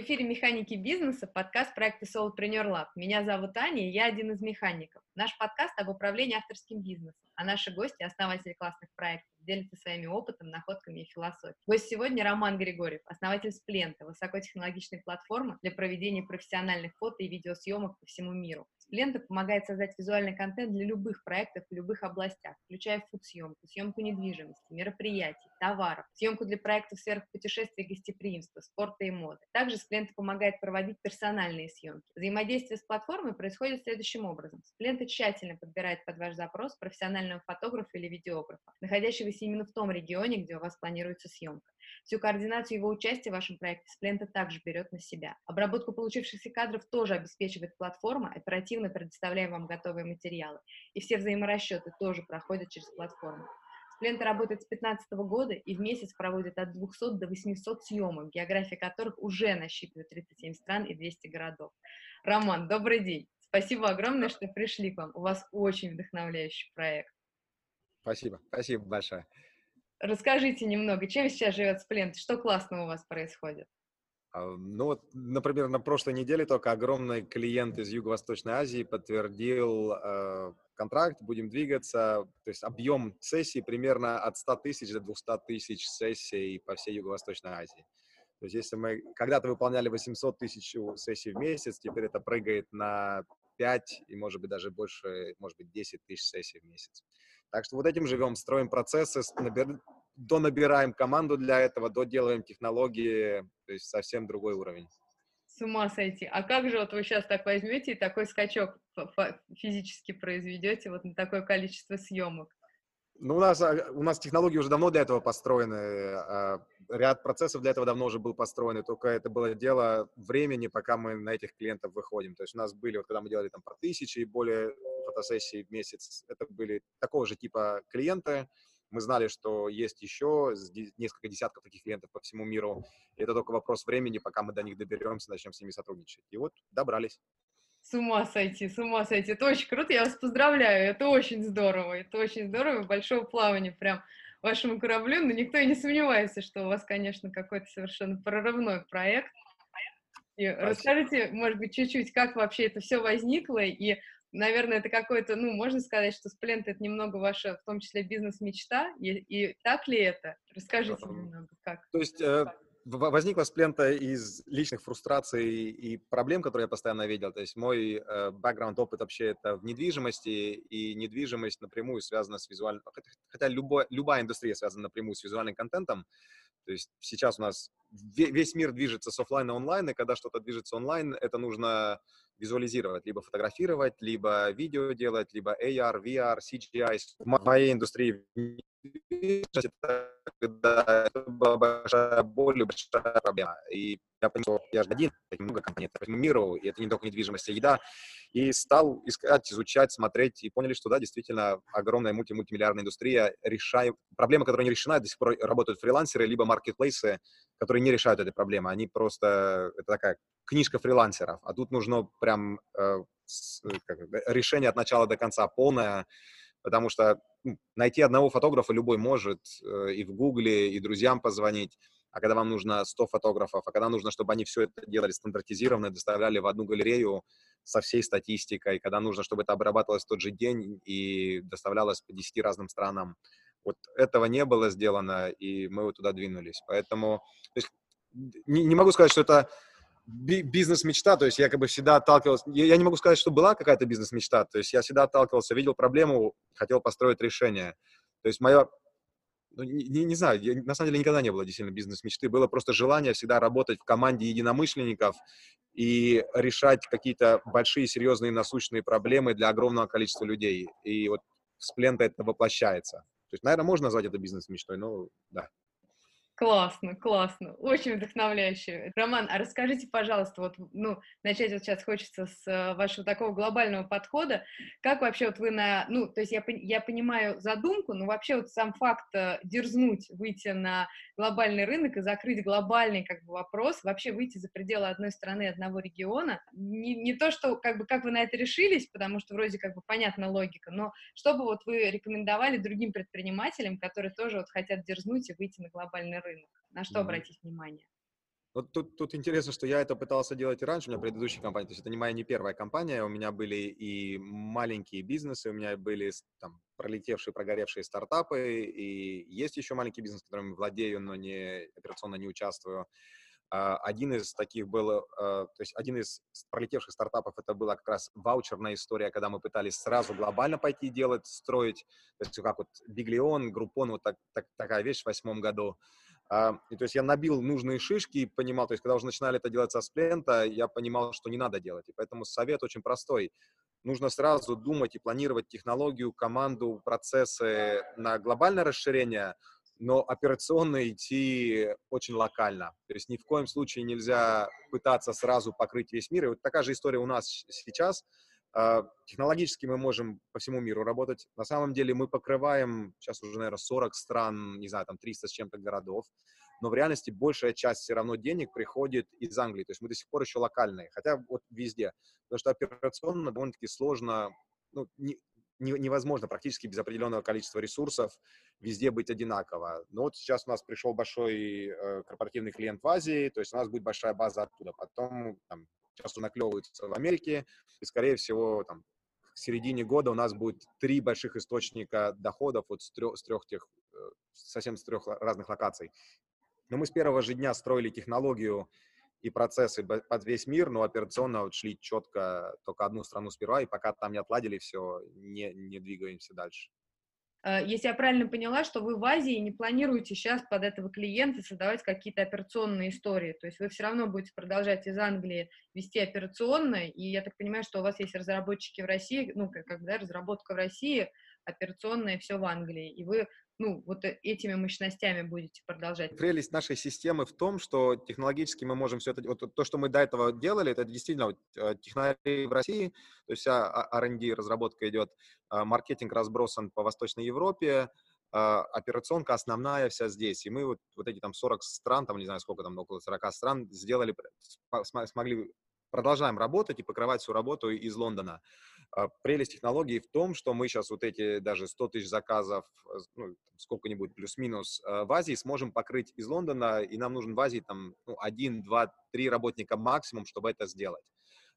В эфире «Механики бизнеса» подкаст проекта Solopreneur Lab. Меня зовут Аня, и я один из механиков. Наш подкаст об управлении авторским бизнесом, а наши гости – основатели классных проектов, делятся своими опытом, находками и философией. Гость сегодня Роман Григорьев, основатель Сплента, высокотехнологичной платформы для проведения профессиональных фото и видеосъемок по всему миру. Сплента помогает создать визуальный контент для любых проектов в любых областях, включая фуд-съемку, съемку недвижимости, мероприятий, товаров, съемку для проектов в сферах путешествий гостеприимства, спорта и моды. Также Сплента помогает проводить персональные съемки. Взаимодействие с платформой происходит следующим образом. Сплента тщательно подбирает под ваш запрос профессионального фотографа или видеографа, находящегося именно в том регионе, где у вас планируется съемка. Всю координацию его участия в вашем проекте Сплента также берет на себя. Обработку получившихся кадров тоже обеспечивает платформа, оперативно предоставляя вам готовые материалы. И все взаиморасчеты тоже проходят через платформу. Сплента работает с 2015 года и в месяц проводит от 200 до 800 съемок, география которых уже насчитывает 37 стран и 200 городов. Роман, добрый день. Спасибо огромное, что пришли к вам. У вас очень вдохновляющий проект. Спасибо, спасибо большое. Расскажите немного, чем сейчас живет Сплент, что классного у вас происходит? А, ну вот, например, на прошлой неделе только огромный клиент из Юго-Восточной Азии подтвердил э, контракт, будем двигаться. То есть объем сессий примерно от 100 тысяч до 200 тысяч сессий по всей Юго-Восточной Азии. То есть если мы когда-то выполняли 800 тысяч сессий в месяц, теперь это прыгает на 5 и, может быть, даже больше, может быть, 10 тысяч сессий в месяц. Так что вот этим живем, строим процессы, набир... донабираем команду для этого, доделаем технологии, то есть совсем другой уровень. С ума сойти. А как же вот вы сейчас так возьмете и такой скачок физически произведете вот на такое количество съемок? Ну, у нас, а, у нас технологии уже давно для этого построены, а, ряд процессов для этого давно уже был построен, только это было дело времени, пока мы на этих клиентов выходим. То есть у нас были, вот когда мы делали там по тысяче и более фотосессий в месяц, это были такого же типа клиенты, мы знали, что есть еще несколько десятков таких клиентов по всему миру. И это только вопрос времени, пока мы до них доберемся, начнем с ними сотрудничать. И вот добрались. С ума сойти, с ума сойти. Это очень круто, я вас поздравляю. Это очень здорово, это очень здорово. Большого плавания прям вашему кораблю, но никто и не сомневается, что у вас, конечно, какой-то совершенно прорывной проект. И расскажите, может быть, чуть-чуть, как вообще это все возникло, и, наверное, это какой-то, ну, можно сказать, что Сплент — это немного ваша, в том числе, бизнес-мечта, и, и так ли это? Расскажите немного, как. То есть э, возникла сплента из личных фрустраций и проблем, которые я постоянно видел. То есть мой э, бэкграунд, опыт вообще это в недвижимости, и недвижимость напрямую связана с визуальным... Хотя любой, любая индустрия связана напрямую с визуальным контентом. То есть сейчас у нас весь мир движется с офлайн на онлайн, и когда что-то движется онлайн, это нужно визуализировать, либо фотографировать, либо видео делать, либо AR, VR, CGI. В моей индустрии когда это была большая боль, большая проблема. И я понял, что я же один, много компаний по всему и это не только недвижимость, а еда. И стал искать, изучать, смотреть, и поняли, что да, действительно, огромная мульти мультимиллиардная индустрия решает... Проблема, которая не решена, до сих пор работают фрилансеры, либо маркетплейсы, которые не решают этой проблемы. Они просто... Это такая книжка фрилансеров. А тут нужно прям э, как, решение от начала до конца полное, потому что найти одного фотографа любой может э, и в Гугле, и друзьям позвонить, а когда вам нужно 100 фотографов, а когда нужно, чтобы они все это делали стандартизированно, доставляли в одну галерею со всей статистикой, когда нужно, чтобы это обрабатывалось в тот же день и доставлялось по 10 разным странам. Вот этого не было сделано, и мы вот туда двинулись. Поэтому то есть, не, не могу сказать, что это бизнес-мечта, то есть я как бы всегда отталкивался, я, не могу сказать, что была какая-то бизнес-мечта, то есть я всегда отталкивался, видел проблему, хотел построить решение. То есть мое, ну, не, не знаю, я, на самом деле никогда не было действительно бизнес-мечты, было просто желание всегда работать в команде единомышленников и решать какие-то большие, серьезные, насущные проблемы для огромного количества людей. И вот с Плента это воплощается. То есть, наверное, можно назвать это бизнес-мечтой, но да. Классно, классно, очень вдохновляюще. Роман, а расскажите, пожалуйста, вот, ну, начать вот сейчас хочется с э, вашего такого глобального подхода, как вообще вот вы на, ну, то есть я, я понимаю задумку, но вообще вот сам факт э, дерзнуть выйти на глобальный рынок и закрыть глобальный как бы вопрос, вообще выйти за пределы одной страны, одного региона, не, не то, что как бы как вы на это решились, потому что вроде как бы понятна логика, но чтобы вот вы рекомендовали другим предпринимателям, которые тоже вот хотят дерзнуть и выйти на глобальный рынок, на что mm-hmm. обратить внимание? Вот тут, тут интересно, что я это пытался делать и раньше, у меня предыдущая компания, то есть это не моя не первая компания, у меня были и маленькие бизнесы, у меня были там пролетевшие, прогоревшие стартапы, и есть еще маленький бизнес, которым владею, но не операционно не участвую. А, один из таких был, э, то есть один из пролетевших стартапов, это была как раз ваучерная история, когда мы пытались сразу глобально пойти делать, строить, то есть как вот Биглион, Группон, вот так, так, такая вещь в восьмом году. А, и то есть я набил нужные шишки и понимал, то есть когда уже начинали это делать со сплента, я понимал, что не надо делать. И поэтому совет очень простой. Нужно сразу думать и планировать технологию, команду, процессы на глобальное расширение, но операционно идти очень локально. То есть ни в коем случае нельзя пытаться сразу покрыть весь мир. И вот такая же история у нас сейчас. А, технологически мы можем по всему миру работать. На самом деле мы покрываем сейчас уже, наверное, 40 стран, не знаю, там 300 с чем-то городов. Но в реальности большая часть все равно денег приходит из Англии. То есть мы до сих пор еще локальные, хотя вот везде. Потому что операционно довольно-таки сложно, ну, не, не, невозможно практически без определенного количества ресурсов везде быть одинаково. Но вот сейчас у нас пришел большой э, корпоративный клиент в Азии, то есть у нас будет большая база оттуда. Потом там, часто наклевываются в Америке, и, скорее всего, там, к середине года у нас будет три больших источника доходов вот с трех, с трех тех, э, совсем с трех разных локаций. Но мы с первого же дня строили технологию и процессы под весь мир, но операционно вот шли четко только одну страну сперва, и пока там не отладили все, не, не двигаемся дальше. Э, если я правильно поняла, что вы в Азии не планируете сейчас под этого клиента создавать какие-то операционные истории, то есть вы все равно будете продолжать из Англии вести операционно, и я так понимаю, что у вас есть разработчики в России, ну, как да, разработка в России, операционная все в Англии, и вы ну, вот э, этими мощностями будете продолжать? Прелесть нашей системы в том, что технологически мы можем все это... Вот то, что мы до этого делали, это действительно вот, э, технологии в России, то есть вся R&D, разработка идет, а, маркетинг разбросан по Восточной Европе, а, операционка основная вся здесь. И мы вот, вот эти там 40 стран, там не знаю сколько там, около 40 стран сделали, смогли продолжаем работать и покрывать всю работу из Лондона. А, прелесть технологии в том, что мы сейчас вот эти даже 100 тысяч заказов, э, ну, сколько-нибудь плюс-минус э, в Азии сможем покрыть из Лондона, и нам нужен в Азии там ну, один, два, три работника максимум, чтобы это сделать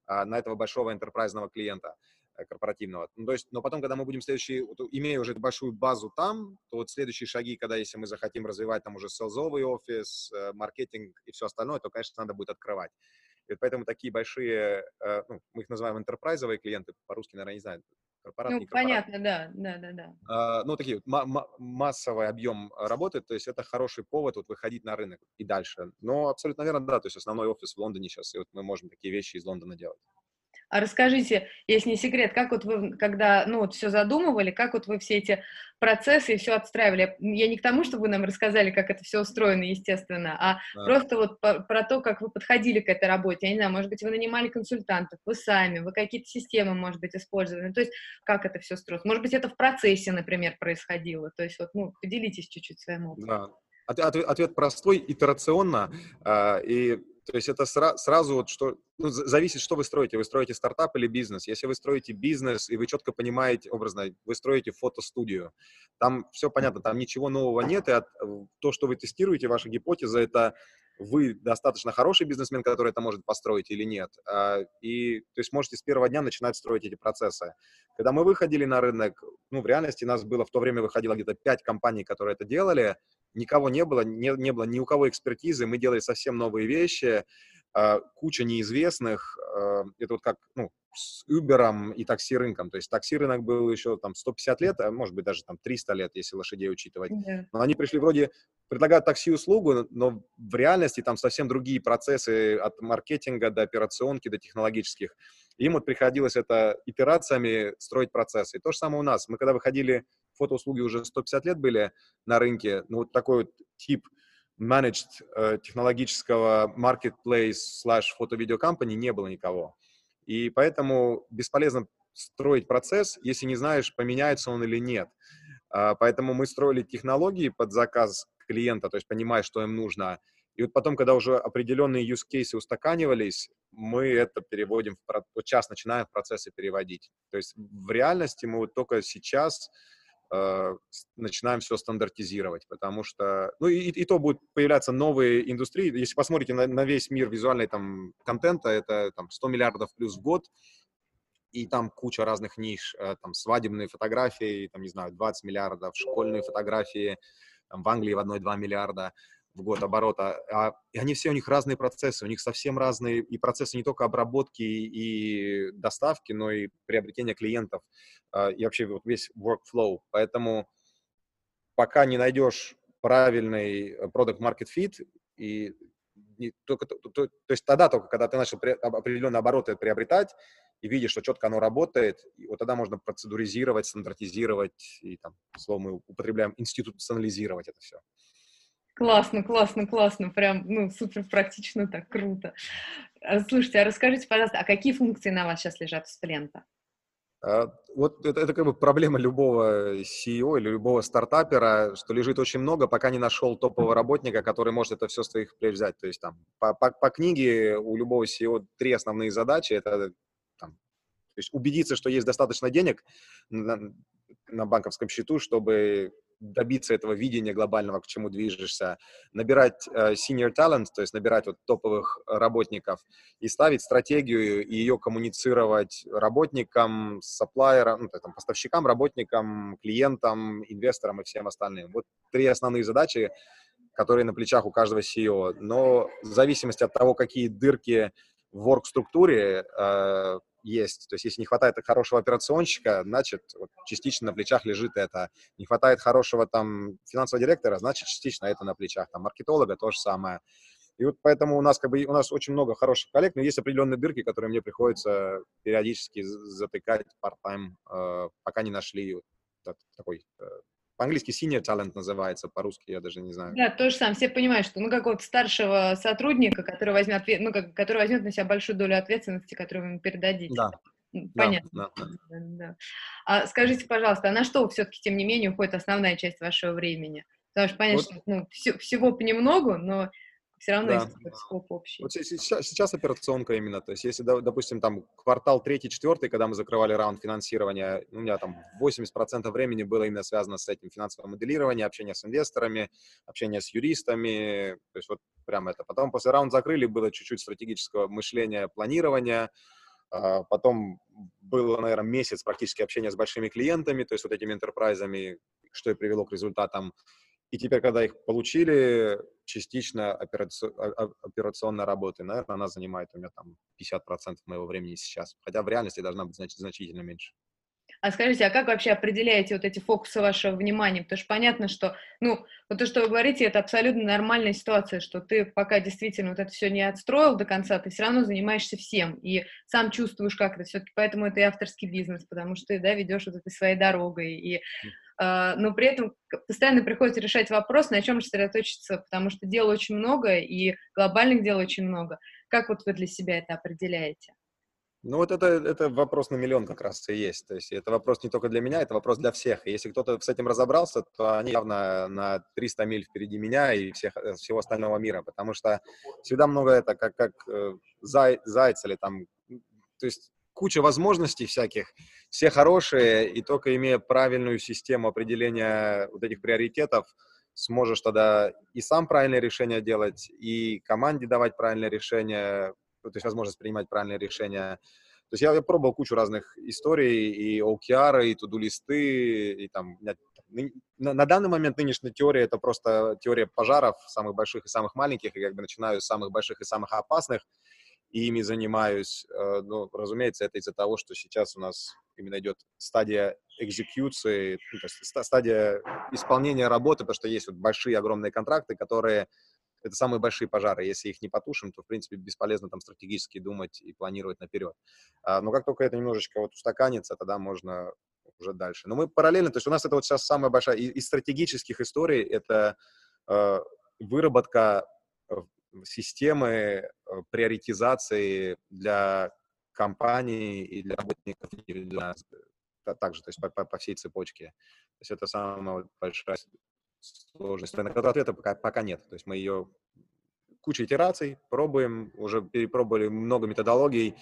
а, на этого большого enterprise клиента э, корпоративного. Ну, то есть, но потом, когда мы будем следующий, вот, имея уже большую базу там, то вот следующие шаги, когда если мы захотим развивать там уже селзовый офис, маркетинг и все остальное, то, конечно, надо будет открывать. И поэтому такие большие, э, ну, мы их называем enterprise клиенты, по-русски, наверное, не знаю, корпорат, ну, понятно, да, да, да, да. А, ну, такие, массовый объем работы, то есть это хороший повод вот выходить на рынок и дальше. Но абсолютно верно, да, то есть основной офис в Лондоне сейчас, и вот мы можем такие вещи из Лондона делать. А расскажите, если не секрет, как вот вы, когда, ну, вот все задумывали, как вот вы все эти процессы и все отстраивали? Я не к тому, чтобы вы нам рассказали, как это все устроено, естественно, а да. просто вот по, про то, как вы подходили к этой работе. Я не знаю, может быть, вы нанимали консультантов, вы сами, вы какие-то системы, может быть, использовали. То есть, как это все строилось? Может быть, это в процессе, например, происходило. То есть, вот, ну, поделитесь чуть-чуть своим опытом. Да. Ответ, ответ простой, итерационно, э, и то есть это сра- сразу вот что, ну, зависит, что вы строите. Вы строите стартап или бизнес. Если вы строите бизнес, и вы четко понимаете, образно, вы строите фотостудию, там все понятно, там ничего нового нет, и от, то, что вы тестируете, ваша гипотеза, это вы достаточно хороший бизнесмен, который это может построить или нет. А, и, то есть, можете с первого дня начинать строить эти процессы. Когда мы выходили на рынок, ну, в реальности нас было, в то время выходило где-то пять компаний, которые это делали, никого не было, не, не было ни у кого экспертизы, мы делали совсем новые вещи, куча неизвестных, э, это вот как, ну, с Uber и такси-рынком, то есть такси-рынок был еще там 150 лет, а может быть даже там 300 лет, если лошадей учитывать, yeah. но они пришли вроде, предлагают такси-услугу, но в реальности там совсем другие процессы от маркетинга до операционки, до технологических, им вот приходилось это итерациями строить процессы. И то же самое у нас, мы когда выходили фотоуслуги уже 150 лет были на рынке, но вот такой вот тип managed э, технологического marketplace slash фото-видео company не было никого. И поэтому бесполезно строить процесс, если не знаешь, поменяется он или нет. А, поэтому мы строили технологии под заказ клиента, то есть понимая, что им нужно. И вот потом, когда уже определенные use cases устаканивались, мы это переводим, в, вот сейчас начинаем процессы переводить. То есть в реальности мы вот только сейчас э, начинаем все стандартизировать, потому что, ну и, и то будут появляться новые индустрии. Если посмотрите на, на весь мир визуальной там контента, это там 100 миллиардов плюс в год, и там куча разных ниш, э, там свадебные фотографии, там, не знаю, 20 миллиардов, школьные фотографии, там, в Англии в одной 2 миллиарда в год оборота, а, и они все, у них разные процессы, у них совсем разные и процессы не только обработки и доставки, но и приобретения клиентов, а, и вообще вот весь workflow. Поэтому пока не найдешь правильный product market fit, и не, только, то, то, то есть тогда только, когда ты начал при, определенные обороты приобретать, и видишь, что четко оно работает, и вот тогда можно процедуризировать, стандартизировать, и там, слово мы употребляем, институционализировать это все. Классно, классно, классно, прям, ну, супер практично, так круто. А, слушайте, а расскажите, пожалуйста, а какие функции на вас сейчас лежат в Сплента? А, вот это, это как бы проблема любого CEO или любого стартапера, что лежит очень много, пока не нашел топового работника, который может это все с твоих плеч взять. То есть там по, по, по книге у любого CEO три основные задачи. Это там, то есть убедиться, что есть достаточно денег на, на банковском счету, чтобы добиться этого видения глобального, к чему движешься, набирать э, senior talent, то есть набирать вот топовых работников и ставить стратегию и ее коммуницировать работникам, сапплайерам, ну, там, поставщикам, работникам, клиентам, инвесторам и всем остальным. Вот три основные задачи, которые на плечах у каждого CEO. Но в зависимости от того, какие дырки в work-структуре э, есть. То есть если не хватает хорошего операционщика, значит, вот, частично на плечах лежит это. Не хватает хорошего там финансового директора, значит, частично это на плечах. Там маркетолога то же самое. И вот поэтому у нас как бы у нас очень много хороших коллег, но есть определенные дырки, которые мне приходится периодически затыкать part-time, э, пока не нашли вот такой э, по-английски senior talent называется, по-русски я даже не знаю. Да, то же самое. Все понимают, что ну какого-то старшего сотрудника, который возьмет, ну, как, который возьмет на себя большую долю ответственности, которую вы ему передадите. Да. Понятно. Да, да, да. да. А скажите, пожалуйста, а на что все-таки, тем не менее, уходит основная часть вашего времени? Потому что понятно, вот. что ну, все, всего понемногу, но все равно да. есть скоп общий. Вот сейчас, сейчас операционка именно, то есть если, допустим, там квартал третий, четвертый, когда мы закрывали раунд финансирования, у меня там 80% времени было именно связано с этим финансовым моделированием, общение с инвесторами, общение с юристами, то есть вот прям это. Потом после раунда закрыли, было чуть-чуть стратегического мышления, планирования, а, потом было, наверное, месяц практически общения с большими клиентами, то есть вот этими интерпрайзами, что и привело к результатам и теперь, когда их получили, частично операционная работа, наверное, она занимает у меня там 50% моего времени сейчас. Хотя в реальности должна быть значит, значительно меньше. А скажите, а как вообще определяете вот эти фокусы вашего внимания? Потому что понятно, что, ну, вот то, что вы говорите, это абсолютно нормальная ситуация, что ты пока действительно вот это все не отстроил до конца, ты все равно занимаешься всем и сам чувствуешь, как это все-таки, поэтому это и авторский бизнес, потому что ты, да, ведешь вот этой своей дорогой, и но при этом постоянно приходится решать вопрос, на чем сосредоточиться, потому что дел очень много, и глобальных дел очень много. Как вот вы для себя это определяете? Ну вот это, это вопрос на миллион как раз и есть. То есть это вопрос не только для меня, это вопрос для всех. И если кто-то с этим разобрался, то они явно на 300 миль впереди меня и всех, э, всего остального мира, потому что всегда много это как, как э, зай, зайц или там... То есть куча возможностей всяких, все хорошие, и только имея правильную систему определения вот этих приоритетов, сможешь тогда и сам правильное решение делать, и команде давать правильное решение, то есть возможность принимать правильные решения. То есть я, я пробовал кучу разных историй, и OKR, и туду-листы, и там... На, на данный момент нынешняя теория — это просто теория пожаров, самых больших и самых маленьких, и как бы начинаю с самых больших и самых опасных, и ими занимаюсь. Э, ну, разумеется, это из-за того, что сейчас у нас именно идет стадия экзекьюции, ну, то есть стадия исполнения работы, потому что есть вот большие огромные контракты, которые это самые большие пожары. Если их не потушим, то, в принципе, бесполезно там стратегически думать и планировать наперед. А, но как только это немножечко вот устаканится, тогда можно уже дальше. Но мы параллельно, то есть у нас это вот сейчас самая большая, из стратегических историй это э, выработка системы э, приоритизации для компаний и для работников, для, также, то есть по, по, по всей цепочке. То есть это самая большая сложность, на которую ответа пока, пока нет. То есть мы ее куча итераций, пробуем, уже перепробовали много методологий,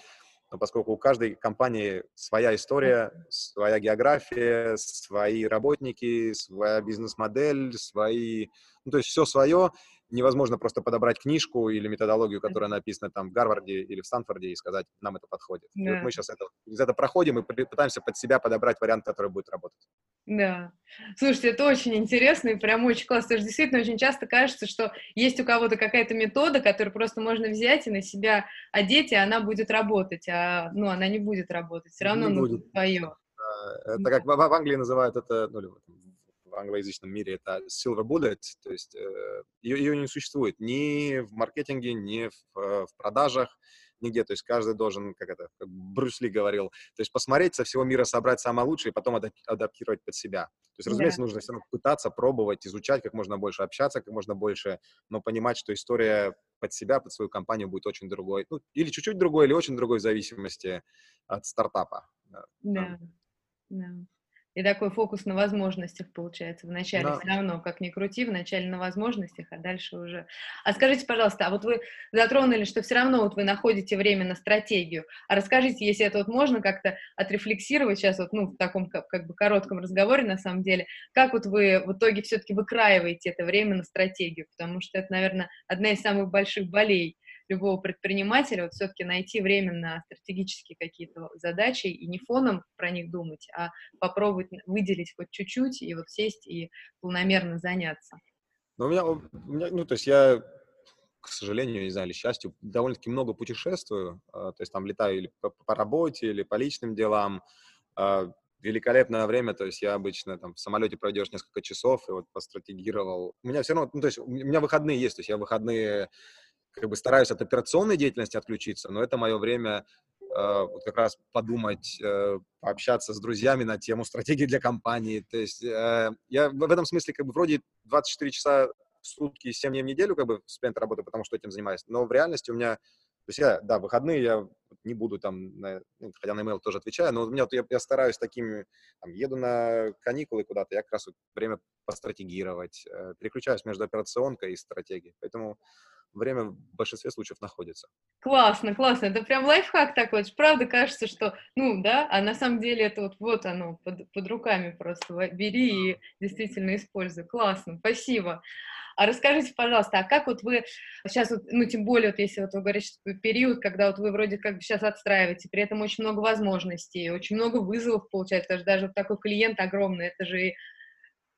но поскольку у каждой компании своя история, своя география, свои работники, своя бизнес-модель, свои, ну, то есть все свое, невозможно просто подобрать книжку или методологию, которая написана там в Гарварде или в Стэнфорде и сказать, нам это подходит. Да. И вот мы сейчас это, из этого проходим и пытаемся под себя подобрать вариант, который будет работать. Да. Слушайте, это очень интересно и прям очень классно. Потому что действительно очень часто кажется, что есть у кого-то какая-то метода, которую просто можно взять и на себя одеть, и она будет работать, а ну, она не будет работать. Все равно не нужно будет. свое. Это как в Англии называют это, ну, в англоязычном мире это silver bullet, то есть э, ее, ее не существует ни в маркетинге, ни в, э, в продажах, нигде. То есть каждый должен, как это, как Брюс Ли говорил, то есть посмотреть со всего мира, собрать самое лучшее и потом адаптировать под себя. То есть, разумеется, yeah. нужно все равно пытаться, пробовать, изучать как можно больше, общаться как можно больше, но понимать, что история под себя, под свою компанию будет очень другой. Ну, или чуть-чуть другой, или очень другой в зависимости от стартапа. Да. Yeah. Yeah. И такой фокус на возможностях получается. Вначале да. все равно, как ни крути, вначале на возможностях, а дальше уже... А скажите, пожалуйста, а вот вы затронули, что все равно вот вы находите время на стратегию. А расскажите, если это вот можно как-то отрефлексировать сейчас вот, ну, в таком как, как бы коротком разговоре на самом деле, как вот вы в итоге все-таки выкраиваете это время на стратегию? Потому что это, наверное, одна из самых больших болей любого предпринимателя, вот все-таки найти время на стратегические какие-то задачи и не фоном про них думать, а попробовать выделить хоть чуть-чуть и вот сесть и полномерно заняться. Ну, у меня, у меня, ну, то есть я, к сожалению, не знаю, или счастью, довольно-таки много путешествую, а, то есть там летаю или по, по работе, или по личным делам, а, великолепное время, то есть я обычно там в самолете пройдешь несколько часов и вот постратегировал. У меня все равно, ну, то есть у меня выходные есть, то есть я выходные как бы стараюсь от операционной деятельности отключиться, но это мое время э, вот как раз подумать, э, пообщаться с друзьями на тему стратегии для компании. То есть э, я в этом смысле как бы вроде 24 часа в сутки, 7 дней в неделю как бы с работы, потому что этим занимаюсь, но в реальности у меня то есть я, да, выходные я не буду там, на, ну, хотя на email тоже отвечаю, но у меня, я, я стараюсь такими, там, еду на каникулы куда-то, я как раз время постратегировать, э, переключаюсь между операционкой и стратегией. Поэтому время в большинстве случаев находится. Классно, классно. Это прям лайфхак такой. Правда кажется, что, ну, да, а на самом деле это вот, вот оно, под, под руками просто. Бери и действительно используй. Классно, спасибо. А расскажите, пожалуйста, а как вот вы сейчас, вот, ну, тем более, вот если вот вы говорите, что период, когда вот вы вроде как бы сейчас отстраиваете, при этом очень много возможностей, очень много вызовов получается, даже, даже вот такой клиент огромный, это же и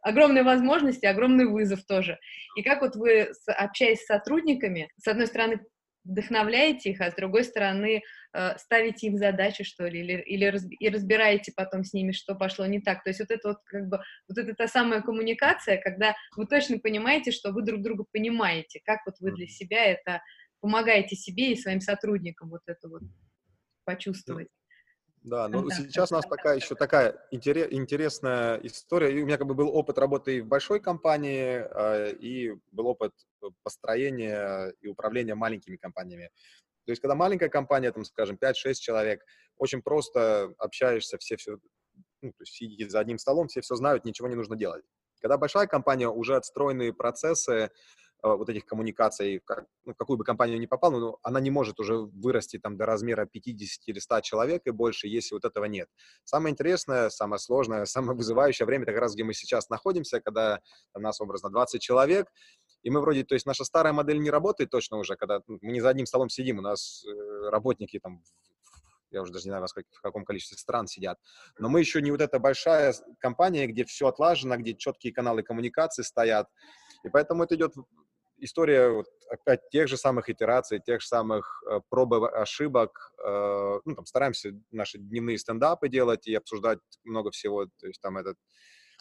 огромные возможности, огромный вызов тоже. И как вот вы, общаясь с сотрудниками, с одной стороны, вдохновляете их, а с другой стороны, э, ставите им задачи, что ли, или, или и разбираете потом с ними, что пошло не так. То есть вот это вот как бы, вот это та самая коммуникация, когда вы точно понимаете, что вы друг друга понимаете, как вот вы для себя это помогаете себе и своим сотрудникам вот это вот почувствовать. Да, но да, сейчас у нас такая еще такая интересная история. И у меня как бы был опыт работы и в большой компании, а, и был опыт построения и управления маленькими компаниями. То есть, когда маленькая компания, там, скажем, 5-6 человек, очень просто общаешься, все все, ну, то есть сидите за одним столом, все все знают, ничего не нужно делать. Когда большая компания, уже отстроенные процессы, Э, вот этих коммуникаций, как, ну, какую бы компанию ни попал, но она не может уже вырасти там до размера 50 или 100 человек и больше, если вот этого нет. Самое интересное, самое сложное, самое вызывающее время, это как раз где мы сейчас находимся, когда у нас образно 20 человек, и мы вроде, то есть наша старая модель не работает точно уже, когда ну, мы не за одним столом сидим, у нас э, работники там я уже даже не знаю, в каком количестве стран сидят. Но мы еще не вот эта большая компания, где все отлажено, где четкие каналы коммуникации стоят. И поэтому это идет история вот, опять тех же самых итераций, тех же самых э, проб ошибок. Э, ну, там стараемся наши дневные стендапы делать и обсуждать много всего. То есть там этот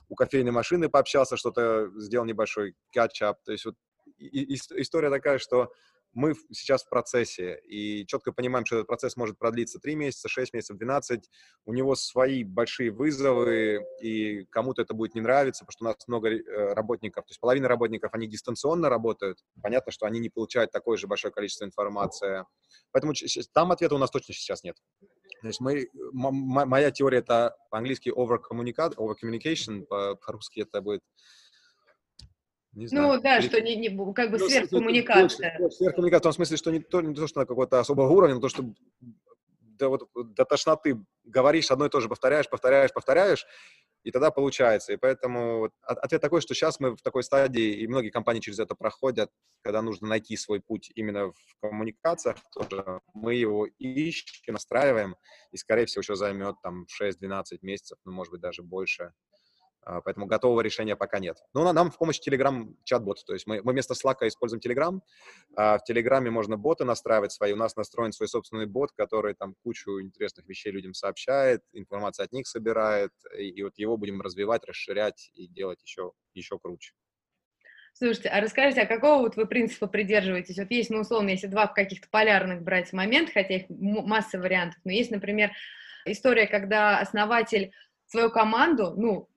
у кофейной машины пообщался, что-то сделал небольшой catch-up. То есть вот и, и, история такая, что мы сейчас в процессе и четко понимаем, что этот процесс может продлиться 3 месяца, 6 месяцев, 12. У него свои большие вызовы, и кому-то это будет не нравиться, потому что у нас много э, работников, то есть половина работников, они дистанционно работают. Понятно, что они не получают такое же большое количество информации. Поэтому там ответа у нас точно сейчас нет. То есть мы, моя теория это по-английски over communication, по-русски это будет не знаю. Ну да, что не, не, как бы ну, сверхкоммуникация. Сверхкоммуникация в том смысле, что не то, не то, что на какого-то особого уровня, но то, что до, вот, до тошноты говоришь одно и то же, повторяешь, повторяешь, повторяешь, и тогда получается. И поэтому ответ такой, что сейчас мы в такой стадии, и многие компании через это проходят, когда нужно найти свой путь именно в коммуникациях, тоже мы его ищем, настраиваем, и, скорее всего, еще займет там 6-12 месяцев, ну, может быть, даже больше, поэтому готового решения пока нет. Но нам в помощь Telegram чат-бот. То есть мы, мы вместо Slack используем Telegram. А в Телеграме можно боты настраивать свои. У нас настроен свой собственный бот, который там кучу интересных вещей людям сообщает, информацию от них собирает. И, и вот его будем развивать, расширять и делать еще, еще круче. Слушайте, а расскажите, а какого вот вы принципа придерживаетесь? Вот есть, ну, условно, если два каких-то полярных брать момента, хотя их масса вариантов, но есть, например, история, когда основатель свою команду, ну,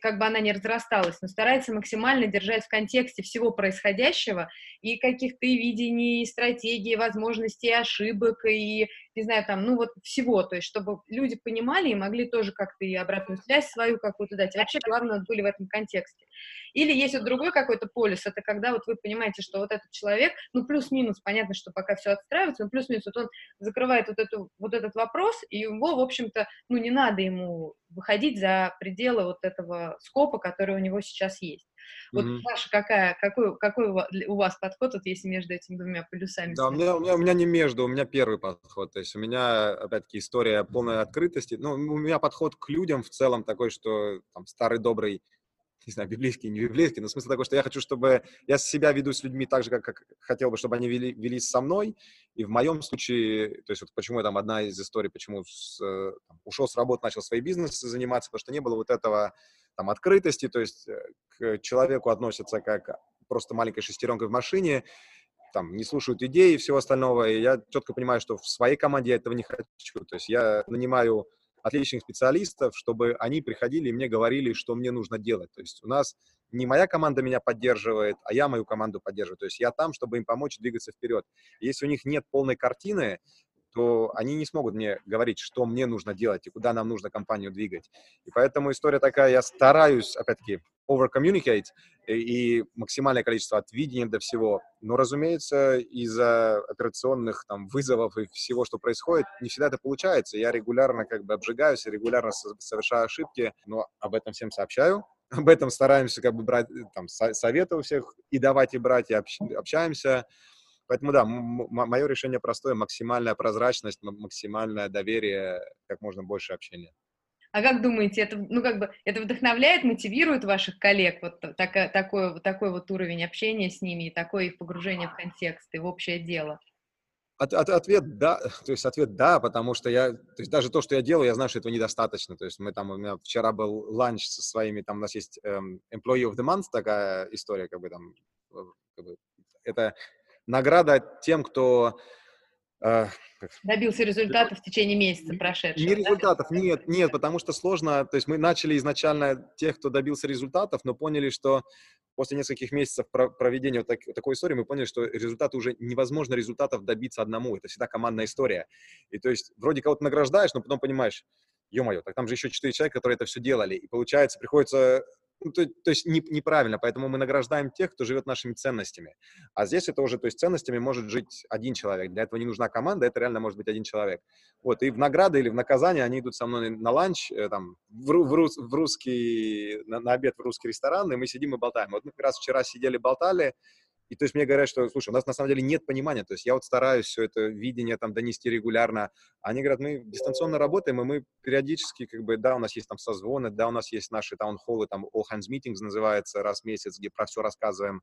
как бы она не разрасталась, но старается максимально держать в контексте всего происходящего и каких-то видений, стратегий, возможностей, ошибок и, не знаю, там, ну вот всего, то есть чтобы люди понимали и могли тоже как-то и обратную связь свою какую-то дать. И вообще, главное, были в этом контексте. Или есть вот другой какой-то полюс, это когда вот вы понимаете, что вот этот человек, ну плюс-минус, понятно, что пока все отстраивается, но плюс-минус, вот он закрывает вот, эту, вот этот вопрос, и его, в общем-то, ну не надо ему выходить за пределы вот этого скопа, который у него сейчас есть. Вот, mm-hmm. Саша, какая, какой, какой у вас подход, вот если между этими двумя полюсами? Да, у меня, у, меня, у меня не между, у меня первый подход. То есть у меня, опять-таки, история полной открытости. Ну, у меня подход к людям в целом такой, что там старый добрый не знаю, библейский, не библейский, но смысл такой, что я хочу, чтобы я себя веду с людьми так же, как, как хотел бы, чтобы они вели, велись со мной. И в моем случае, то есть вот почему там одна из историй, почему с, э, там, ушел с работы, начал свои бизнесы заниматься, потому что не было вот этого там открытости, то есть э, к человеку относятся как просто маленькой шестеренкой в машине, там, не слушают идеи и всего остального, и я четко понимаю, что в своей команде я этого не хочу, то есть я нанимаю отличных специалистов, чтобы они приходили и мне говорили, что мне нужно делать. То есть у нас не моя команда меня поддерживает, а я мою команду поддерживаю. То есть я там, чтобы им помочь двигаться вперед. Если у них нет полной картины, то они не смогут мне говорить, что мне нужно делать и куда нам нужно компанию двигать. И поэтому история такая, я стараюсь, опять-таки, over-communicate и максимальное количество от видения до всего. Но, разумеется, из-за операционных там вызовов и всего, что происходит, не всегда это получается. Я регулярно как бы обжигаюсь, регулярно совершаю ошибки, но об этом всем сообщаю. Об этом стараемся как бы брать там советы у всех и давать, и брать, и общаемся. Поэтому, да, мое решение простое, максимальная прозрачность, максимальное доверие, как можно больше общения. А как думаете, это, ну, как бы, это вдохновляет, мотивирует ваших коллег, вот так, такой, вот такой вот уровень общения с ними и такое их погружение в контекст и в общее дело? От, от, ответ да, то есть ответ да, потому что я, то есть даже то, что я делаю, я знаю, что этого недостаточно. То есть мы там, у меня вчера был ланч со своими, там у нас есть эм, Employee of the Month такая история, как бы там, э, как бы, это награда тем, кто э, добился результатов в течение месяца прошедшего. Не результатов, да? нет, нет, потому что сложно. То есть мы начали изначально тех, кто добился результатов, но поняли, что после нескольких месяцев проведения вот так, такой истории мы поняли, что результаты уже невозможно результатов добиться одному. Это всегда командная история. И то есть вроде кого-то награждаешь, но потом понимаешь, ё-моё, так там же еще четыре человека, которые это все делали. И получается, приходится ну, то, то есть не, неправильно, поэтому мы награждаем тех, кто живет нашими ценностями. А здесь это уже, то есть ценностями может жить один человек. Для этого не нужна команда, это реально может быть один человек. Вот, и в награды или в наказание они идут со мной на ланч, э, там, в, в, в русский, на, на обед в русский ресторан, и мы сидим и болтаем. Вот мы как раз вчера сидели, болтали, и то есть мне говорят, что, слушай, у нас на самом деле нет понимания, то есть я вот стараюсь все это видение там донести регулярно. Они говорят, мы дистанционно работаем, и мы периодически, как бы, да, у нас есть там созвоны, да, у нас есть наши таунхоллы, там all hands meetings называется раз в месяц, где про все рассказываем,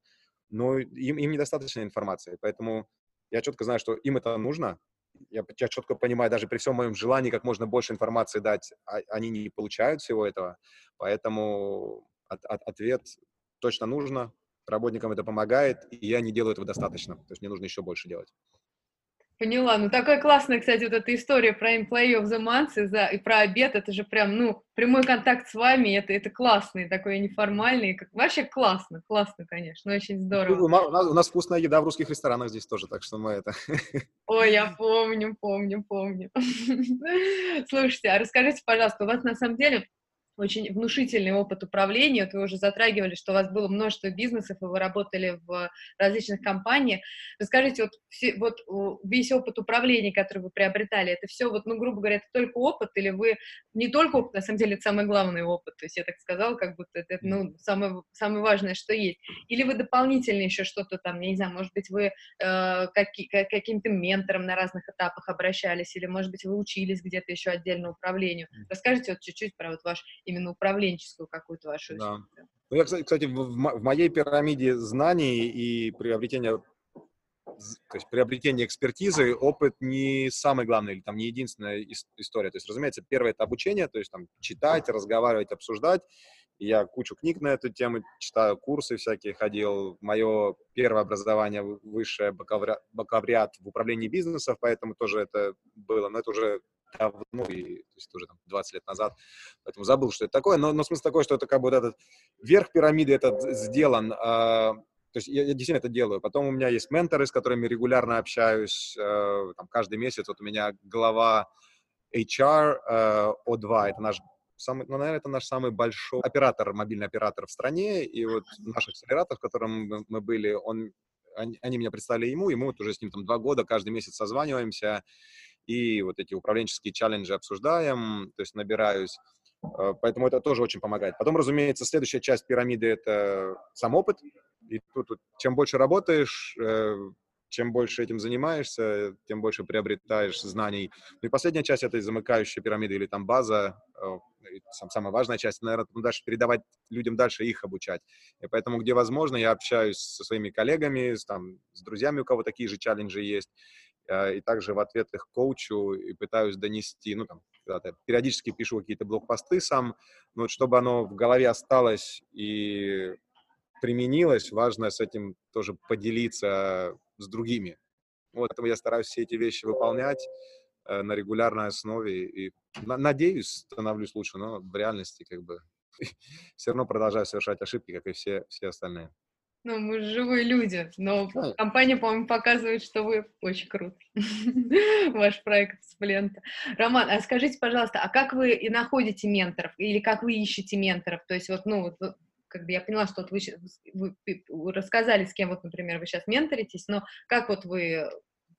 но им, им недостаточно информации, поэтому я четко знаю, что им это нужно, я, я четко понимаю, даже при всем моем желании как можно больше информации дать, а, они не получают всего этого, поэтому от, от, ответ точно нужно, работникам это помогает, и я не делаю этого достаточно. То есть мне нужно еще больше делать. Поняла. Ну, такая классная, кстати, вот эта история про Employee of the Month и, за, и про обед. Это же прям, ну, прямой контакт с вами. Это, это классный, такой неформальный. Как, вообще классно, классно, конечно. Очень здорово. У нас, у нас вкусная еда в русских ресторанах здесь тоже, так что мы это... Ой, я помню, помню, помню. Слушайте, а расскажите, пожалуйста, у вас на самом деле очень внушительный опыт управления. Вот вы уже затрагивали, что у вас было множество бизнесов, и вы работали в различных компаниях. Расскажите, вот, все, вот весь опыт управления, который вы приобретали, это все, вот, ну, грубо говоря, это только опыт, или вы не только опыт, на самом деле, это самый главный опыт, то есть я так сказала, как будто это, ну, самое, самое важное, что есть. Или вы дополнительно еще что-то там, я не знаю, может быть, вы э, каки, каким-то ментором на разных этапах обращались, или, может быть, вы учились где-то еще отдельно управлению. Расскажите вот чуть-чуть про вот ваш именно управленческую какую-то вашу да. Ну, я, кстати, в, в моей пирамиде знаний и приобретения то есть приобретение экспертизы, опыт не самый главный или там не единственная история. То есть, разумеется, первое это обучение, то есть там читать, разговаривать, обсуждать. Я кучу книг на эту тему читаю, курсы всякие ходил. Мое первое образование высшее бакалавриат в управлении бизнесом, поэтому тоже это было, но это уже давно, и, то есть уже там, 20 лет назад, поэтому забыл, что это такое, но, но смысл такой, что это как бы вот этот верх пирамиды этот сделан, э, то есть я, я действительно это делаю. Потом у меня есть менторы, с которыми регулярно общаюсь, э, там, каждый месяц. Вот у меня глава HR э, O2, это наш самый, ну, наверное, это наш самый большой оператор, мобильный оператор в стране, и вот наш акселератор, в котором мы были, он, они, они меня представили ему, и мы вот уже с ним там два года каждый месяц созваниваемся, и вот эти управленческие челленджи обсуждаем, то есть набираюсь. Э, поэтому это тоже очень помогает. Потом, разумеется, следующая часть пирамиды — это сам опыт. И тут, чем больше работаешь, э, чем больше этим занимаешься, тем больше приобретаешь знаний. Ну и последняя часть этой замыкающей пирамиды или там база, э, самая важная часть, наверное, дальше передавать людям дальше, их обучать. И поэтому, где возможно, я общаюсь со своими коллегами, с, там, с друзьями, у кого такие же челленджи есть, и также в ответ их коучу и пытаюсь донести, ну, там, периодически пишу какие-то блокпосты сам, но вот чтобы оно в голове осталось и применилось, важно с этим тоже поделиться с другими. Вот, поэтому я стараюсь все эти вещи выполнять э, на регулярной основе и, надеюсь, становлюсь лучше, но в реальности как бы все равно продолжаю совершать ошибки, как и все, все остальные. Ну, мы живые люди, но да. компания, по-моему, показывает, что вы очень круто. Ваш проект Сплента. Роман, а скажите, пожалуйста, а как вы и находите менторов? Или как вы ищете менторов? То есть вот, ну, вот, как бы я поняла, что вот вы, вы, вы рассказали, с кем вот, например, вы сейчас менторитесь, но как вот вы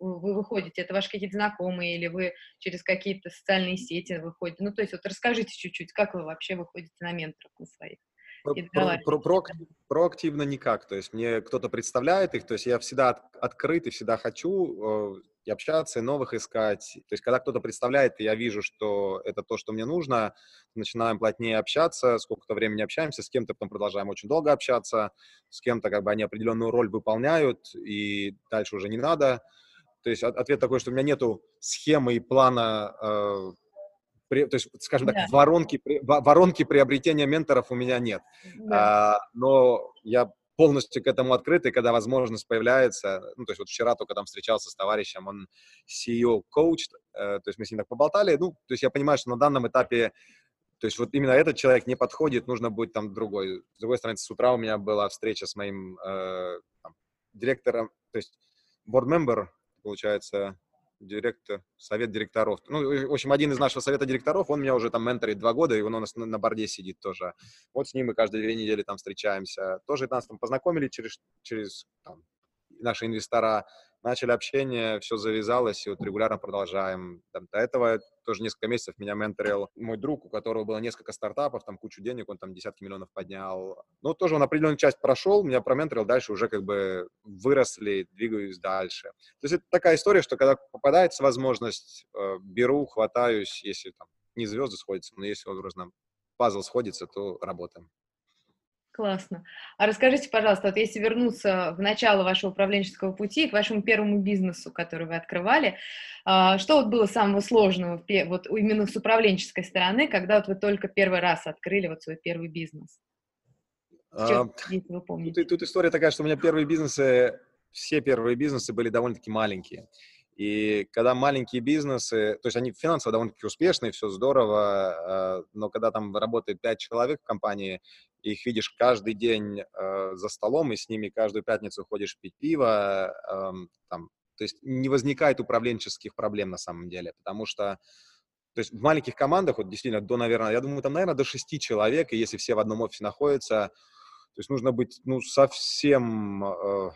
вы выходите, это ваши какие-то знакомые, или вы через какие-то социальные сети выходите? Ну, то есть вот расскажите чуть-чуть, как вы вообще выходите на менторов на своих? Про, про, про, проактивно никак, то есть мне кто-то представляет их, то есть я всегда от, открыт и всегда хочу э, и общаться, и новых искать. То есть когда кто-то представляет, и я вижу, что это то, что мне нужно, начинаем плотнее общаться, сколько-то времени общаемся, с кем-то потом продолжаем очень долго общаться, с кем-то как бы они определенную роль выполняют, и дальше уже не надо. То есть ответ такой, что у меня нету схемы и плана э, то есть, скажем так, да. воронки, воронки приобретения менторов у меня нет. Да. А, но я полностью к этому открыт, и когда возможность появляется, ну, то есть вот вчера только там встречался с товарищем, он CEO-коуч, э, то есть мы с ним так поболтали, ну, то есть я понимаю, что на данном этапе, то есть вот именно этот человек не подходит, нужно будет там другой. С другой стороны, с утра у меня была встреча с моим э, там, директором, то есть board member, получается, директор, совет директоров. Ну, в общем, один из нашего совета директоров, он меня уже там менторит два года, и он у нас на, на борде сидит тоже. Вот с ним мы каждые две недели там встречаемся. Тоже нас там познакомили через, через там, наши инвестора начали общение, все завязалось, и вот регулярно продолжаем. Там, до этого тоже несколько месяцев меня менторил мой друг, у которого было несколько стартапов, там кучу денег, он там десятки миллионов поднял. Ну, тоже он определенную часть прошел, меня променторил, дальше уже как бы выросли, двигаюсь дальше. То есть это такая история, что когда попадается возможность, э, беру, хватаюсь, если там не звезды сходятся, но если образно пазл сходится, то работаем. Классно. А расскажите, пожалуйста, вот если вернуться в начало вашего управленческого пути, к вашему первому бизнесу, который вы открывали, а, что вот было самого сложного вот именно с управленческой стороны, когда вот вы только первый раз открыли вот свой первый бизнес? А, вы помните. Тут, тут история такая, что у меня первые бизнесы, все первые бизнесы были довольно-таки маленькие. И когда маленькие бизнесы, то есть они финансово довольно-таки успешные, все здорово, а, но когда там работает пять человек в компании, их видишь каждый день э, за столом, и с ними каждую пятницу ходишь пить пиво, э, там, то есть не возникает управленческих проблем на самом деле, потому что то есть в маленьких командах, вот действительно, до, наверное, я думаю, там, наверное, до шести человек, и если все в одном офисе находятся, то есть нужно быть, ну, совсем, э,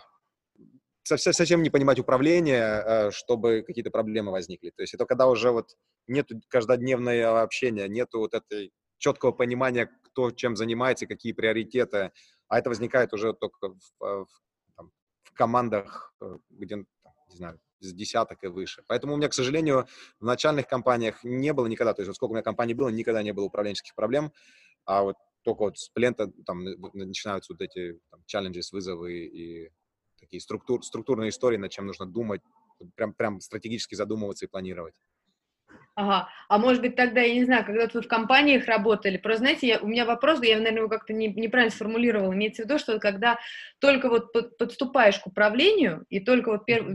совсем, совсем не понимать управление, э, чтобы какие-то проблемы возникли. То есть это когда уже вот нет каждодневного общения, нету вот этой четкого понимания, кто чем занимается, какие приоритеты, а это возникает уже только в, в, там, в командах, э, где, не знаю, с десяток и выше. Поэтому у меня, к сожалению, в начальных компаниях не было никогда, то есть сколько у меня компаний было, никогда не было управленческих проблем, а вот только вот с плента там начинаются вот эти там, challenges, вызовы и такие структур, структурные истории, над чем нужно думать, прям, прям стратегически задумываться и планировать. Ага. А может быть, тогда, я не знаю, когда вы в компаниях работали, просто, знаете, я, у меня вопрос, я, наверное, его как-то не, неправильно сформулировала, имеется в виду, что когда только вот под, подступаешь к управлению, и только вот, перв,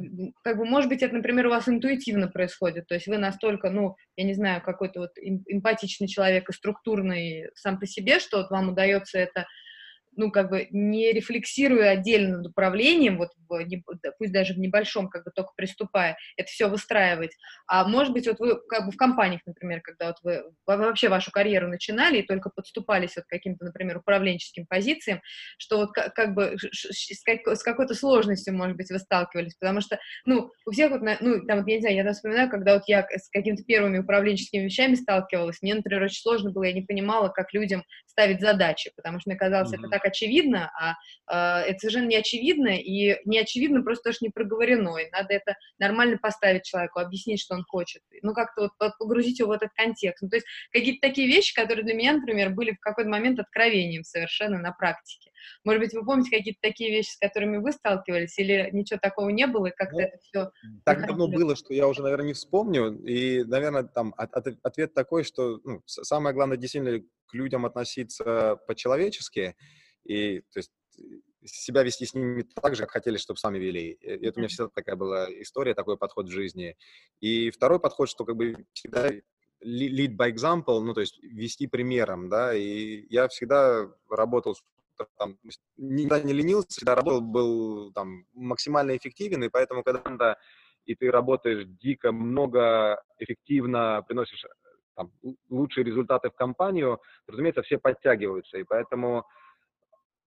как бы, может быть, это, например, у вас интуитивно происходит, то есть вы настолько, ну, я не знаю, какой-то вот эмпатичный человек и структурный сам по себе, что вот вам удается это ну, как бы не рефлексируя отдельно над управлением, вот в, пусть даже в небольшом, как бы только приступая, это все выстраивать. А может быть, вот вы как бы в компаниях, например, когда вот вы вообще вашу карьеру начинали и только подступались вот к каким-то, например, управленческим позициям, что вот как, как бы с, как, с какой-то сложностью, может быть, вы сталкивались, потому что, ну, у всех вот, ну, там, вот, я не знаю, я там вспоминаю, когда вот я с какими-то первыми управленческими вещами сталкивалась, мне, например, очень сложно было, я не понимала, как людям ставить задачи, потому что мне казалось, mm-hmm. это так очевидно, а э, это совершенно не очевидно, и не очевидно просто тоже не проговорено, и надо это нормально поставить человеку, объяснить, что он хочет, ну, как-то вот погрузить его в этот контекст. Ну, то есть какие-то такие вещи, которые для меня, например, были в какой-то момент откровением совершенно на практике. Может быть, вы помните какие-то такие вещи, с которыми вы сталкивались, или ничего такого не было, и как-то ну, это все... Так давно было, что я уже, наверное, не вспомню, и, наверное, там от, от, ответ такой, что ну, самое главное действительно к людям относиться по-человечески, и, то есть, себя вести с ними так же, как хотели, чтобы сами вели. И это у меня всегда такая была история, такой подход в жизни. И второй подход, что как бы всегда lead by example, ну, то есть вести примером, да, и я всегда работал там, никогда не ленился, всегда работал, был там максимально эффективен, и поэтому, когда и ты работаешь дико много, эффективно, приносишь там, лучшие результаты в компанию, разумеется, все подтягиваются, и поэтому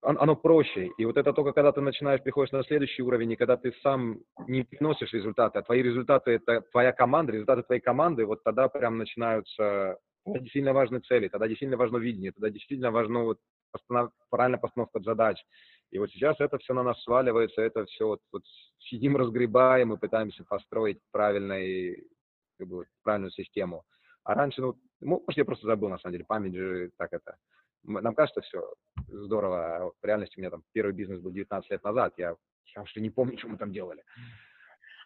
оно проще. И вот это только когда ты начинаешь, приходишь на следующий уровень, и когда ты сам не приносишь результаты, а твои результаты — это твоя команда, результаты твоей команды, вот тогда прям начинаются действительно важны цели, тогда действительно важно видение, тогда действительно важно вот постанов... правильная постановка задач. И вот сейчас это все на нас сваливается, это все вот, вот сидим, разгребаем и пытаемся построить правильный, как бы, правильную систему. А раньше, ну, может, я просто забыл, на самом деле, память же так это нам кажется, все здорово, а в реальности у меня там первый бизнес был 19 лет назад, я, я уже не помню, что мы там делали.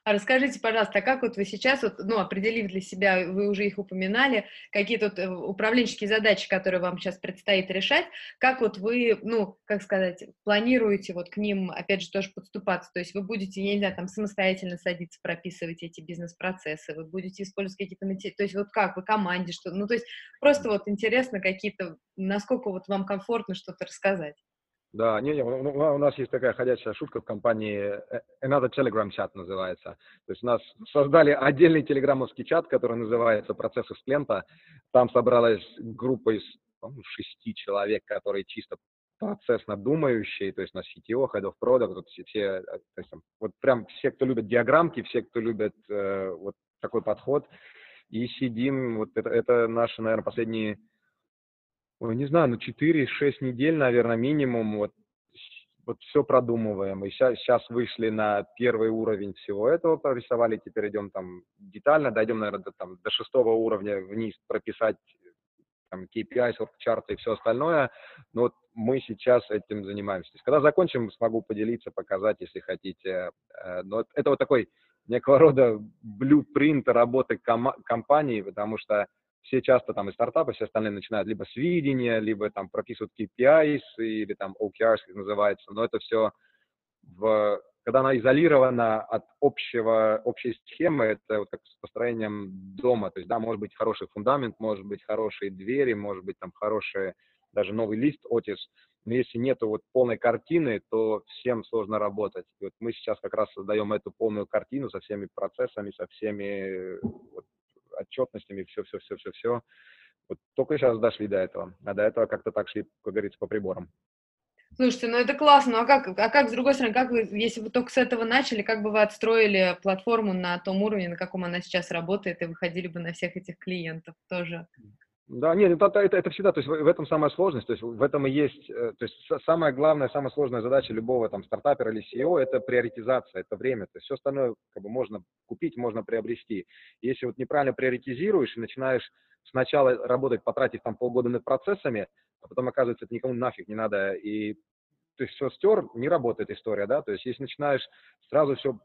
А расскажите, пожалуйста, а как вот вы сейчас, вот, ну, определив для себя, вы уже их упоминали, какие тут э, управленческие задачи, которые вам сейчас предстоит решать, как вот вы, ну, как сказать, планируете вот к ним, опять же, тоже подступаться, то есть вы будете, я не знаю, там, самостоятельно садиться, прописывать эти бизнес-процессы, вы будете использовать какие-то то есть вот как, вы команде, что, ну, то есть просто вот интересно какие-то, насколько вот вам комфортно что-то рассказать. Да, не, не, у нас есть такая ходячая шутка в компании, э, Another Telegram Chat называется. То есть у нас создали отдельный телеграммовский чат, который называется «Процессы с клиента». Там собралась группа из шести человек, которые чисто процессно думающие, то есть на CTO, Head of Product, вот все, все э, то есть, вот прям все, кто любит диаграммки, все, кто любит э, вот такой подход, и сидим, вот это, это наши, наверное, последние ой, не знаю, ну 4-6 недель, наверное, минимум, вот, вот все продумываем. И сейчас, сейчас вышли на первый уровень всего этого, прорисовали, теперь идем там детально, дойдем, наверное, до, там, до шестого уровня вниз, прописать там, KPI, чарты и все остальное. Но вот мы сейчас этим занимаемся. То есть, когда закончим, смогу поделиться, показать, если хотите. Э, но это вот такой некого рода блюпринт работы ком- компании, потому что все часто там и стартапы, все остальные начинают либо с видения, либо там прописывают KPIs или там OKRs, как называется, но это все в, когда она изолирована от общего, общей схемы, это вот как с построением дома, то есть, да, может быть хороший фундамент, может быть хорошие двери, может быть там хороший даже новый лист Otis, но если нету вот полной картины, то всем сложно работать. И вот мы сейчас как раз создаем эту полную картину со всеми процессами, со всеми вот, отчетностями, все-все-все-все-все. Вот только сейчас дошли до этого, а до этого как-то так шли, как говорится, по приборам. Слушайте, ну это классно, а как, а как, с другой стороны, как вы, если вы только с этого начали, как бы вы отстроили платформу на том уровне, на каком она сейчас работает, и выходили бы на всех этих клиентов тоже? Да, нет, это, это, это всегда, то есть в, этом самая сложность, то есть в этом и есть, э, то есть самая главная, самая сложная задача любого там стартапера или CEO – это приоритизация, это время, то есть все остальное как бы можно купить, можно приобрести. Если вот неправильно приоритизируешь и начинаешь сначала работать, потратив там полгода над процессами, а потом оказывается, это никому нафиг не надо, и то есть все стер, не работает история, да, то есть если начинаешь сразу все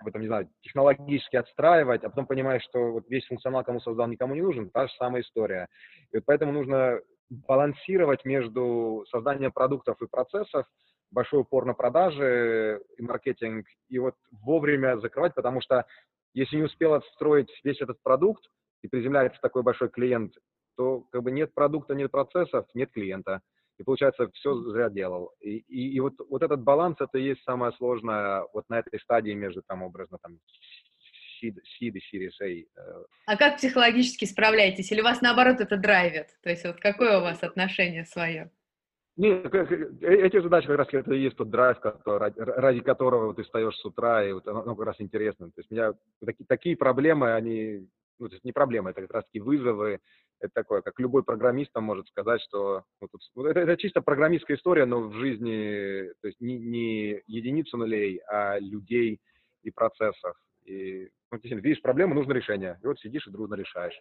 в этом, не знаю, технологически отстраивать, а потом понимаешь, что вот весь функционал, кому создал, никому не нужен, та же самая история. И вот поэтому нужно балансировать между созданием продуктов и процессов, большой упор на продажи и маркетинг, и вот вовремя закрывать, потому что если не успел отстроить весь этот продукт, и приземляется такой большой клиент, то как бы нет продукта, нет процессов, нет клиента и, получается, все зря делал. И, и, и вот, вот этот баланс, это и есть самое сложное вот на этой стадии между, там, образно, там, seed, seed и Series A. Э. А как психологически справляетесь? Или вас, наоборот, это драйвит? То есть вот какое у вас отношение свое? Нет, э, эти задачи как раз это и есть тот драйв, который, ради которого ты встаешь с утра, и вот оно, оно как раз интересно. То есть у меня такие, такие проблемы, они, ну, то есть не проблемы, это как раз таки вызовы, это такое, как любой программист там может сказать, что ну, тут, это, это чисто программистская история, но в жизни, то есть не, не единицу нулей, а людей и процессов. И ну, действительно, видишь проблему, нужно решение. И вот сидишь и трудно решаешь.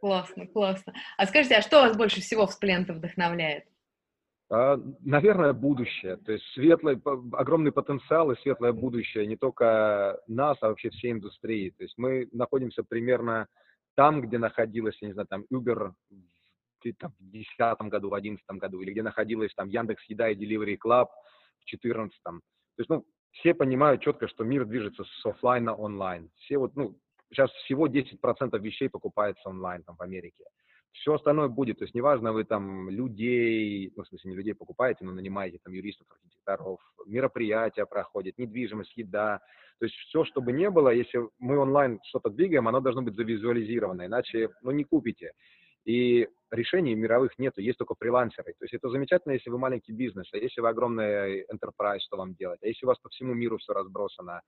Классно, классно. А скажите, а что вас больше всего в Сплента вдохновляет? А, наверное, будущее. То есть светлый, огромный потенциал и светлое будущее не только нас, а вообще всей индустрии. То есть мы находимся примерно там, где находилась, я не знаю, там Uber в 2010 году, в 2011 году, или где находилась там Яндекс Еда и Delivery Club в 2014. То есть, ну, все понимают четко, что мир движется с офлайна онлайн. Все вот, ну, сейчас всего 10% вещей покупается онлайн там в Америке. Все остальное будет, то есть неважно, вы там людей, ну, в смысле, не людей покупаете, но нанимаете там юристов, архитекторов, мероприятия проходят, недвижимость, еда, то есть все, что бы не было, если мы онлайн что-то двигаем, оно должно быть завизуализировано, иначе, ну, не купите. И решений мировых нету, есть только фрилансеры. То есть это замечательно, если вы маленький бизнес, а если вы огромный enterprise, что вам делать, а если у вас по всему миру все разбросано.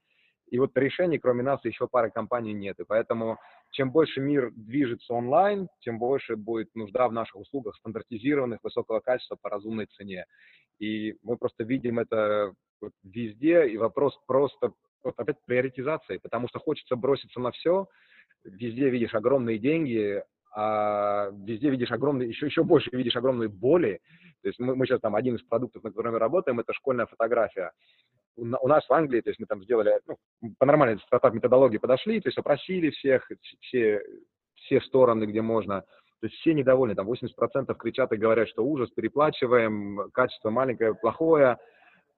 И вот решений, кроме нас, еще пары компаний нет. И поэтому чем больше мир движется онлайн, тем больше будет нужда в наших услугах стандартизированных, высокого качества по разумной цене. И мы просто видим это везде, и вопрос просто вот опять приоритизации, потому что хочется броситься на все, везде видишь огромные деньги, а везде видишь огромные, еще, еще больше видишь огромные боли. То есть мы, мы сейчас там, один из продуктов, над которым мы работаем, это школьная фотография. У, нас в Англии, то есть мы там сделали, ну, по нормальной стартап-методологии подошли, то есть опросили всех, все, все стороны, где можно. То есть все недовольны, там 80% кричат и говорят, что ужас, переплачиваем, качество маленькое, плохое,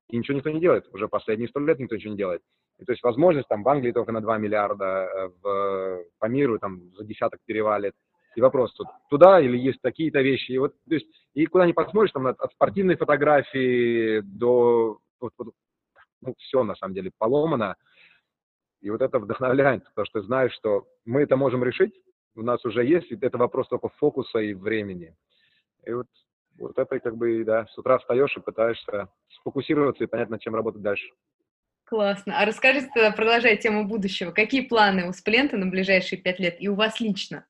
и ничего никто не делает. Уже последние сто лет никто ничего не делает. И, то есть возможность там в Англии только на 2 миллиарда, э, в, по миру там за десяток перевалит. И вопрос тут, туда или есть такие-то вещи. И вот, то есть, и куда ни посмотришь, там от, от спортивной фотографии до, вот, вот, ну, все на самом деле поломано. И вот это вдохновляет, потому что знаешь, что мы это можем решить, у нас уже есть, это вопрос только фокуса и времени. И вот, вот это как бы, да, с утра встаешь и пытаешься сфокусироваться и понять, над чем работать дальше. Классно. А расскажите продолжая тему будущего, какие планы у Сплента на ближайшие пять лет и у вас лично?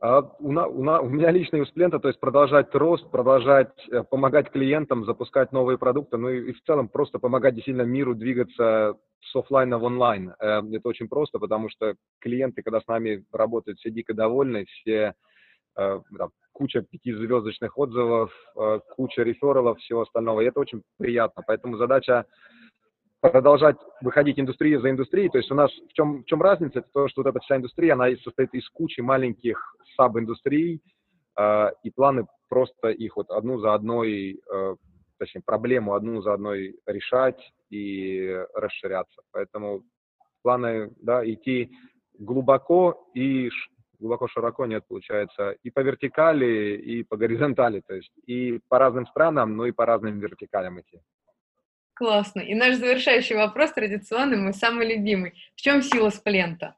А у, на, у, на, у меня лично и у Сплента, то есть продолжать рост, продолжать э, помогать клиентам, запускать новые продукты, ну и, и в целом просто помогать действительно миру двигаться с офлайна в онлайн. Э, это очень просто, потому что клиенты, когда с нами работают, все дико довольны, все э, там, куча пятизвездочных отзывов, э, куча рефералов, всего остального, и это очень приятно. Поэтому задача продолжать выходить индустрия за индустрией. То есть у нас в чем, в чем разница? Это то, что вот эта вся индустрия, она состоит из кучи маленьких саб-индустрий, э, и планы просто их вот одну за одной, э, точнее, проблему одну за одной решать и расширяться. Поэтому планы, да, идти глубоко и глубоко широко нет, получается, и по вертикали, и по горизонтали, то есть и по разным странам, но и по разным вертикалям идти. Классно. И наш завершающий вопрос традиционный, мой самый любимый. В чем сила сплента?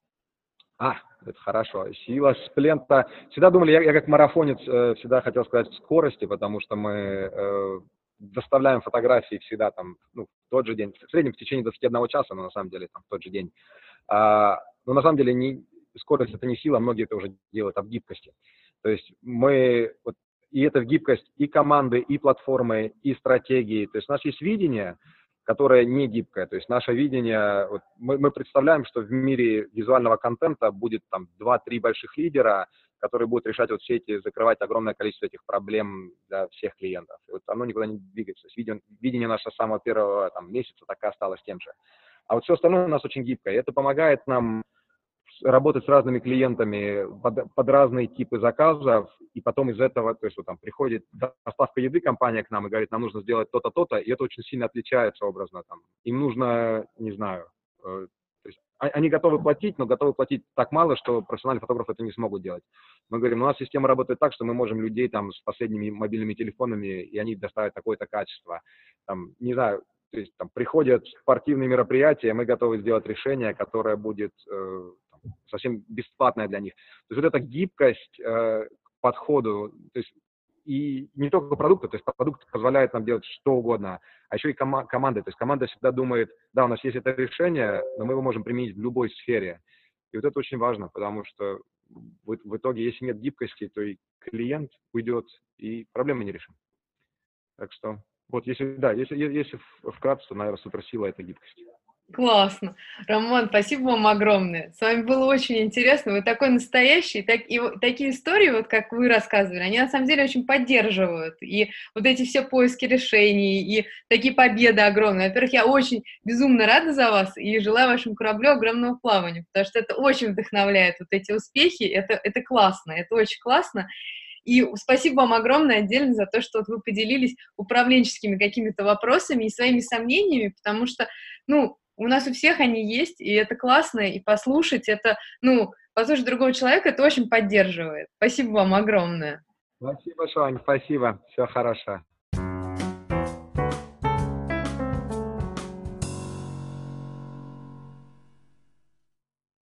А, это хорошо. Сила сплента. Всегда думали, я, я как марафонец э, всегда хотел сказать скорости, потому что мы э, доставляем фотографии всегда там, ну, в тот же день, в среднем в течение 21 часа, но на самом деле там в тот же день. А, но на самом деле не, скорость это не сила, многие это уже делают, в гибкости. То есть мы, вот, и это в гибкость и команды, и платформы, и стратегии. То есть у нас есть видение, которое не гибкое. То есть наше видение, вот мы, мы представляем, что в мире визуального контента будет там 2-3 больших лидера, которые будут решать вот все эти, закрывать огромное количество этих проблем для всех клиентов. И вот оно никуда не двигается. То есть видение, видение наше с самого первого там, месяца так и осталось тем же. А вот все остальное у нас очень гибкое. И это помогает нам работать с разными клиентами под, под разные типы заказов, и потом из этого, то есть вот там приходит доставка еды, компания к нам и говорит, нам нужно сделать то-то, то-то, и это очень сильно отличается образно там. Им нужно, не знаю, э, то есть а, они готовы платить, но готовы платить так мало, что профессиональные фотографы это не смогут делать. Мы говорим, у нас система работает так, что мы можем людей там с последними мобильными телефонами, и они доставят такое-то качество. Там, не знаю, то есть там приходят спортивные мероприятия, мы готовы сделать решение, которое будет э, совсем бесплатное для них. То есть вот эта гибкость э, к подходу, то есть и не только продукты, то есть продукт позволяет нам делать что угодно, а еще и кома- команда. То есть команда всегда думает, да, у нас есть это решение, но мы его можем применить в любой сфере. И вот это очень важно, потому что в, в итоге, если нет гибкости, то и клиент уйдет, и проблемы не решим. Так что, вот, если, да, если, если вкратце, то, наверное, суперсила – это гибкость. Классно. Роман, спасибо вам огромное. С вами было очень интересно. Вы такой настоящий. Так, и такие истории, вот как вы рассказывали, они на самом деле очень поддерживают. И вот эти все поиски решений, и такие победы огромные. Во-первых, я очень безумно рада за вас и желаю вашему кораблю огромного плавания, потому что это очень вдохновляет. Вот эти успехи, это, это классно, это очень классно. И спасибо вам огромное отдельно за то, что вот вы поделились управленческими какими-то вопросами и своими сомнениями, потому что, ну, у нас у всех они есть, и это классно, и послушать это, ну, послушать другого человека, это очень поддерживает. Спасибо вам огромное. Спасибо, Шань, спасибо. Все хорошо.